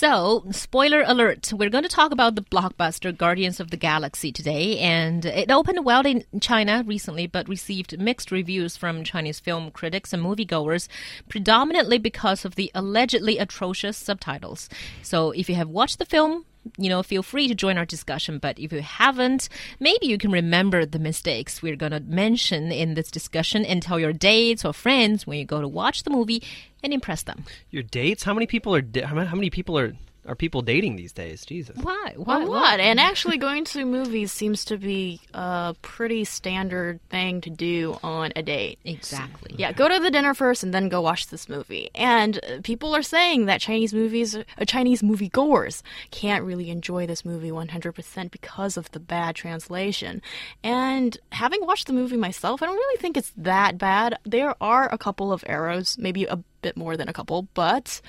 So, spoiler alert, we're going to talk about the blockbuster Guardians of the Galaxy today. And it opened well in China recently, but received mixed reviews from Chinese film critics and moviegoers, predominantly because of the allegedly atrocious subtitles. So, if you have watched the film, you know, feel free to join our discussion. But if you haven't, maybe you can remember the mistakes we're going to mention in this discussion and tell your dates or friends when you go to watch the movie and impress them. Your dates? How many people are? How many people are are people dating these days? Jesus. Why? Why? A lot. And actually, going to movies seems to be a pretty standard thing to do on a date. Exactly. Yeah, go to the dinner first and then go watch this movie. And uh, people are saying that Chinese movies, uh, Chinese movie goers, can't really enjoy this movie 100% because of the bad translation. And having watched the movie myself, I don't really think it's that bad. There are a couple of errors, maybe a bit more than a couple, but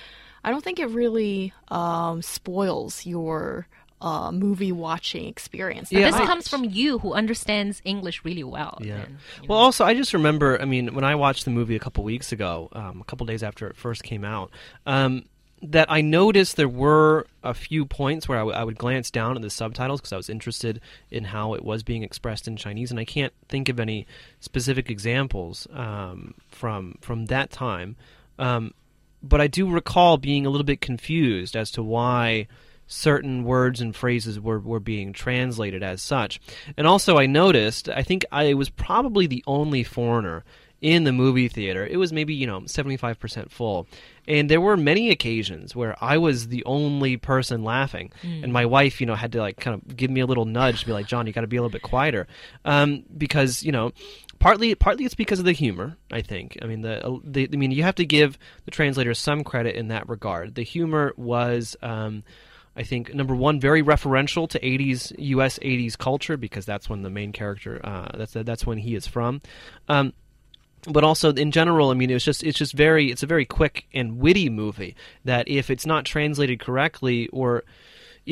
I don't think it really um, spoils your uh, movie watching experience. Yeah, this I, comes from you who understands English really well. Yeah. And, well, know. also, I just remember, I mean, when I watched the movie a couple weeks ago, um, a couple days after it first came out, um, that I noticed there were a few points where I, would glance down at the subtitles because I was interested in how it was being expressed in Chinese, and I can't think of any specific examples um, from from that time. Um, but I do recall being a little bit confused as to why certain words and phrases were, were being translated as such. And also, I noticed, I think I was probably the only foreigner in the movie theater. It was maybe, you know, 75% full. And there were many occasions where I was the only person laughing. Mm. And my wife, you know, had to like kind of give me a little nudge to be like, John, you got to be a little bit quieter. Um, because, you know, partly partly it's because of the humor. I think. I mean, the, the I mean, you have to give the translators some credit in that regard. The humor was. Um, I think number one, very referential to '80s U.S. '80s culture because that's when the main character uh, that's that's when he is from. Um, but also in general, I mean, it's just it's just very it's a very quick and witty movie that if it's not translated correctly or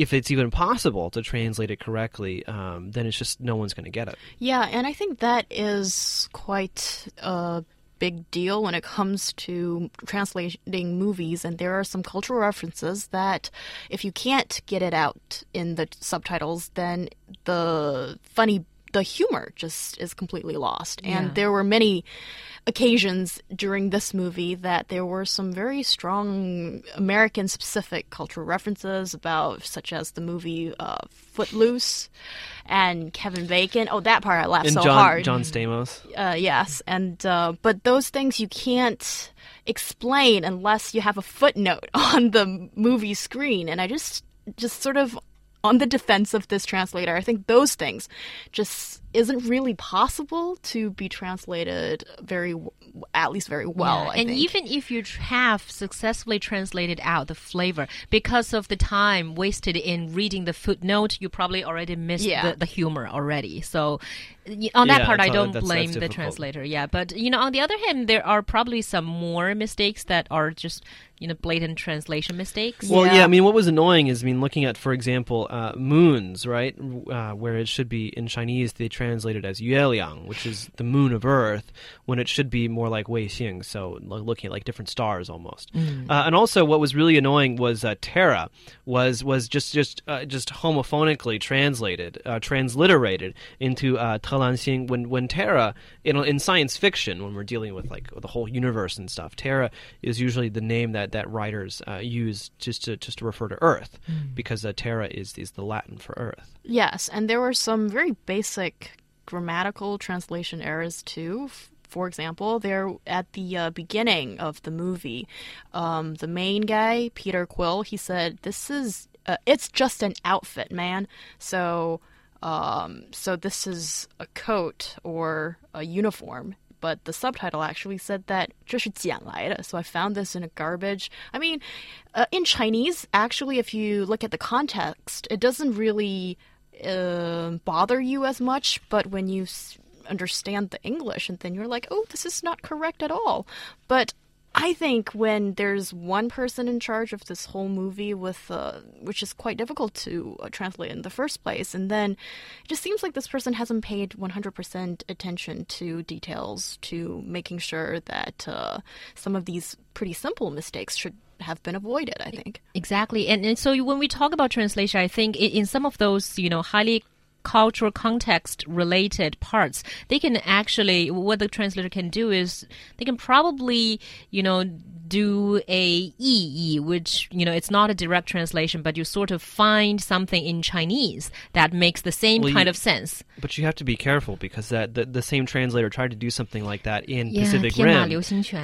if it's even possible to translate it correctly, um, then it's just no one's going to get it. Yeah, and I think that is quite a big deal when it comes to translating movies. And there are some cultural references that, if you can't get it out in the subtitles, then the funny the humor just is completely lost. And yeah. there were many occasions during this movie that there were some very strong American specific cultural references about, such as the movie uh, Footloose and Kevin Bacon. Oh, that part I laughed and so John, hard. John Stamos. Uh, yes, and uh, but those things you can't explain unless you have a footnote on the movie screen, and I just just sort of on the defense of this translator. I think those things just isn't really possible to be translated very at least very well yeah. and think. even if you have successfully translated out the flavor because of the time wasted in reading the footnote you probably already missed yeah. the, the humor already so on that yeah, part i don't that's, blame that's the translator yeah but you know on the other hand there are probably some more mistakes that are just you know blatant translation mistakes. Well, yeah. yeah I mean, what was annoying is, I mean, looking at, for example, uh, moons, right, uh, where it should be in Chinese they translate it as Yueliang, which is the moon of Earth, when it should be more like Wei Xing, so looking at like different stars almost. Mm. Uh, and also, what was really annoying was uh, Terra was was just just uh, just homophonically translated, uh, transliterated into uh, Xing. When when Terra in in science fiction, when we're dealing with like the whole universe and stuff, Terra is usually the name that that writers uh, use just to just to refer to Earth, mm. because uh, terra is is the Latin for Earth. Yes, and there were some very basic grammatical translation errors too. For example, there at the uh, beginning of the movie, um, the main guy Peter Quill, he said, "This is uh, it's just an outfit, man." So. Um, so this is a coat or a uniform but the subtitle actually said that 这是捡来的. So I found this in a garbage. I mean, uh, in Chinese, actually, if you look at the context, it doesn't really uh, bother you as much, but when you understand the English, and then you're like, oh, this is not correct at all. But I think when there's one person in charge of this whole movie, with uh, which is quite difficult to uh, translate in the first place, and then it just seems like this person hasn't paid 100% attention to details, to making sure that uh, some of these pretty simple mistakes should have been avoided. I think exactly, and, and so when we talk about translation, I think in, in some of those you know highly cultural context related parts. They can actually what the translator can do is they can probably you know do a ee which you know it's not a direct translation but you sort of find something in chinese that makes the same well, kind you, of sense. But you have to be careful because that the, the same translator tried to do something like that in yeah, pacific rim.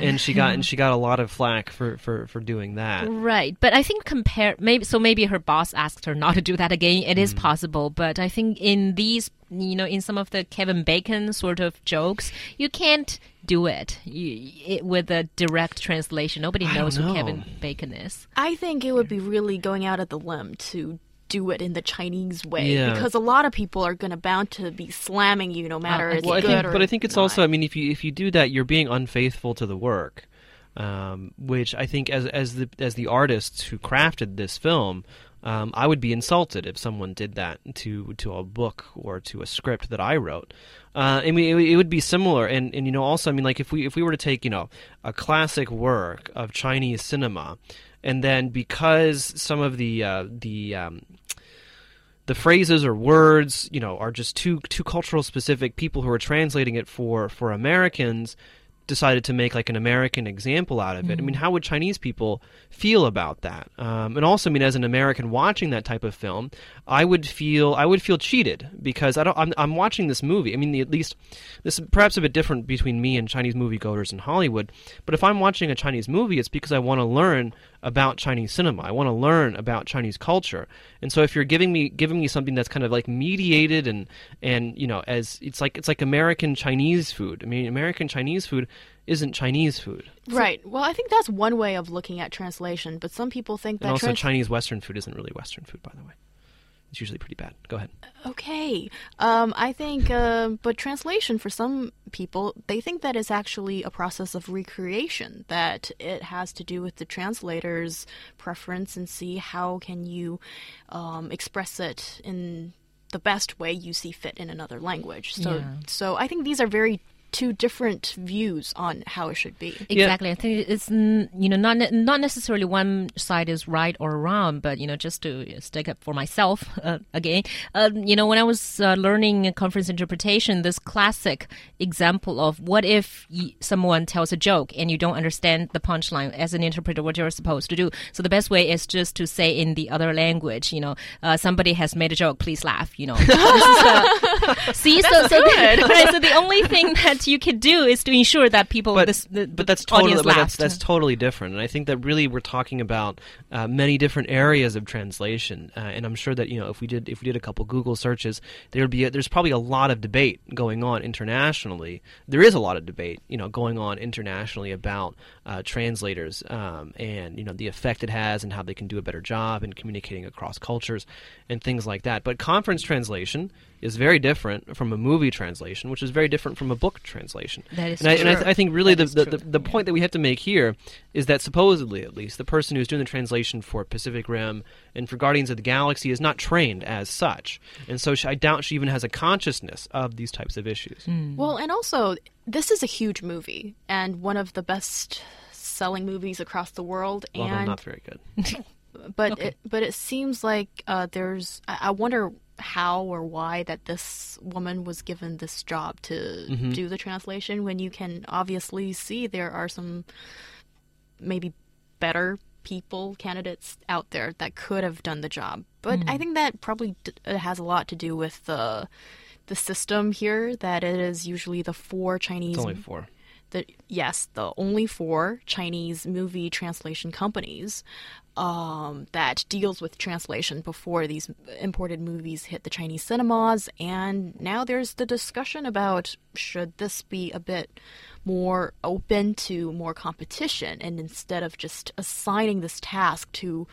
And she got and she got a lot of flack for for for doing that. Right. But i think compare maybe so maybe her boss asked her not to do that again. It mm. is possible but i think in these you know in some of the Kevin Bacon sort of jokes, you can't do it, you, it with a direct translation. Nobody knows don't who. Kevin Bacon is. I think it would be really going out of the limb to do it in the Chinese way Yeah. because a lot of people are gonna bound to be slamming you no matter okay. it's Well, I think, or but I think it's not. also. I mean, if you if you do that, you're being unfaithful to the work, um, which I think as as the as the artists who crafted this film. Um, I would be insulted if someone did that to to a book or to a script that I wrote. Uh, I mean, it, it would be similar, and, and you know, also, I mean, like if we if we were to take you know a classic work of Chinese cinema, and then because some of the uh, the um, the phrases or words, you know, are just too too cultural specific. People who are translating it for for Americans decided to make like an American example out of it. I mean, how would Chinese people feel about that? Um, and also, I mean, as an American watching that type of film, I would feel I would feel cheated because I don't. I'm, I'm watching this movie. I mean, the, at least this is perhaps a bit different between me and Chinese moviegoers in Hollywood. But if I'm watching a Chinese movie, it's because I want to learn about Chinese cinema. I want to learn about Chinese culture. And so if you're giving me giving me something that's kind of like mediated and and you know as it's like it's like American Chinese food. I mean, American Chinese food isn't Chinese food. right. Well, I think that's one way of looking at translation, but some people think And that also trans- Chinese Western food isn't really Western food, by the way. It's usually pretty bad. Go ahead. Okay. Um, I think, uh, but translation for some people, they think that is actually a process of recreation, that it has to do with the translator's preference and see how can you um, express it in the best way you see fit in another language. So, Yeah. so I think these are very two different views on how it should be. Exactly. I think it's you know not not necessarily one side is right or wrong, but you know just to stick up for myself uh, again. Um, you know when I was uh, learning conference interpretation, this classic example of what if y- someone tells a joke and you don't understand the punchline as an interpreter, what you're supposed to do. So the best way is just to say in the other language. You know, uh, somebody has made a joke, please laugh. You know, this is, uh, see, so so the, right, so the only thing that you can do is to ensure that people But, this, the, but that's totally but that's, that's totally different. And I think that really we're talking about uh, many different areas of translation. Uh, and I'm sure that you know if we did if we did a couple Google searches, there'd be a, there's probably a lot of debate going on internationally. There is a lot of debate you know going on internationally about uh, translators um, and you know the effect it has and how they can do a better job in communicating across cultures and things like that. But conference translation is very different from a movie translation, which is very different from a book translation. That is and I, and I, th- I think really That the, the, the, the point that we have to make here is that supposedly, at least, the person who's doing the translation for Pacific Rim and for Guardians of the Galaxy is not trained as such, and so she, I doubt she even has a consciousness of these types of issues. Hmm. Well, and also, this is a huge movie and one of the best selling movies across the world. Although and not very good. but Okay. it but it seems like uh, there's I, I wonder how or why that this woman was given this job to Mm-hmm. do the translation when you can obviously see there are some maybe better people candidates out there that could have done the job but Hmm. i think that probably d- has a lot to do with the the system here that it is usually the four chinese It's only four. The yes, the only four Chinese movie translation companies um, that deals with translation before these imported movies hit the Chinese cinemas, and now there's the discussion about should this be a bit more open to more competition, and instead of just assigning this task to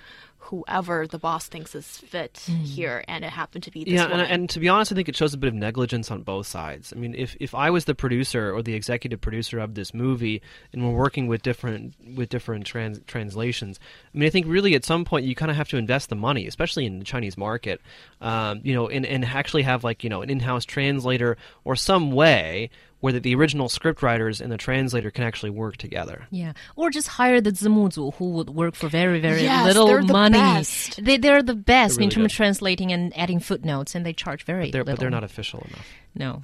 whoever the boss thinks is fit here, and it happened to be this yeah, and, and to be honest, I think it shows a bit of negligence on both sides. I mean, if, if I was the producer or the executive producer of this movie, and we're working with different with different trans, translations, I mean, I think really at some point you kind of have to invest the money, especially in the Chinese market, um, you know, and, and actually have like you know an in-house translator or some way where the, the original script writers and the translator can actually work together. Yeah, or just hire the zimuzu who would work for very very Yes, little they're the money. best. They they're the best They're in really terms of translating and adding footnotes, and they charge very They're, little. but they're not official enough. No.